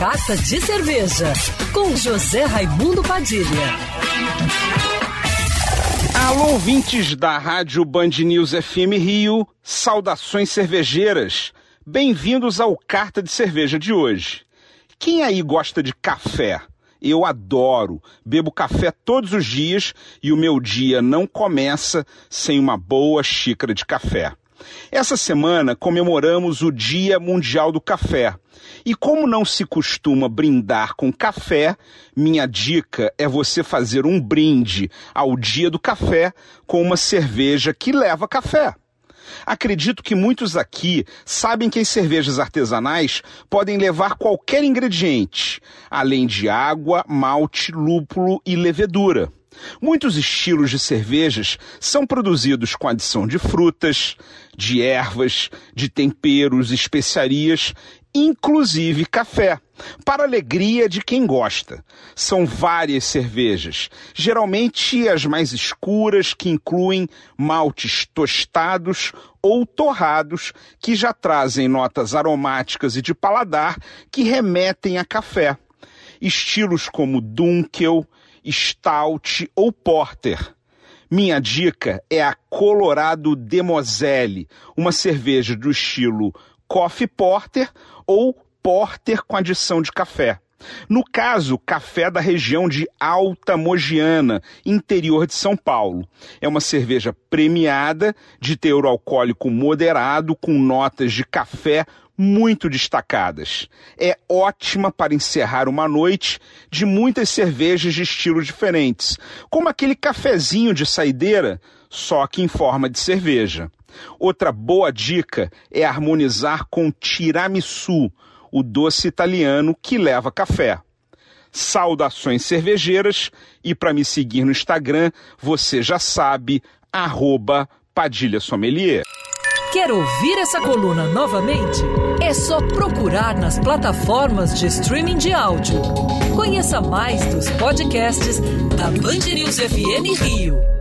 Carta de Cerveja, com José Raimundo Padilha. Alô, ouvintes da Rádio Band News FM Rio, saudações cervejeiras. Bem-vindos ao Carta de Cerveja de hoje. Quem aí gosta de café? Eu adoro. Bebo café todos os dias e o meu dia não começa sem uma boa xícara de café. Essa semana comemoramos o Dia Mundial do Café. E como não se costuma brindar com café, minha dica é você fazer um brinde ao Dia do Café com uma cerveja que leva café. Acredito que muitos aqui sabem que as cervejas artesanais podem levar qualquer ingrediente, além de água, malte, lúpulo e levedura. Muitos estilos de cervejas são produzidos com adição de frutas, de ervas, de temperos, especiarias, inclusive café, para alegria de quem gosta. São várias cervejas, geralmente as mais escuras, que incluem maltes tostados ou torrados, que já trazem notas aromáticas e de paladar que remetem a café. Estilos como Dunkel, Stout ou Porter. Minha dica é a Colorado Demoselle, uma cerveja do estilo Coffee Porter ou Porter com adição de café. No caso, café da região de Alta Mogiana, interior de São Paulo. É uma cerveja premiada, de teor alcoólico moderado, com notas de café muito destacadas. É ótima para encerrar uma noite de muitas cervejas de estilos diferentes, como aquele cafezinho de saideira, só que em forma de cerveja. Outra boa dica é harmonizar com tiramisu, o doce italiano que leva café. Saudações cervejeiras e para me seguir no Instagram, você já sabe, arroba Padilha Sommelier. Quer ouvir essa coluna novamente? É só procurar nas plataformas de streaming de áudio. Conheça mais dos podcasts da Band News FM Rio.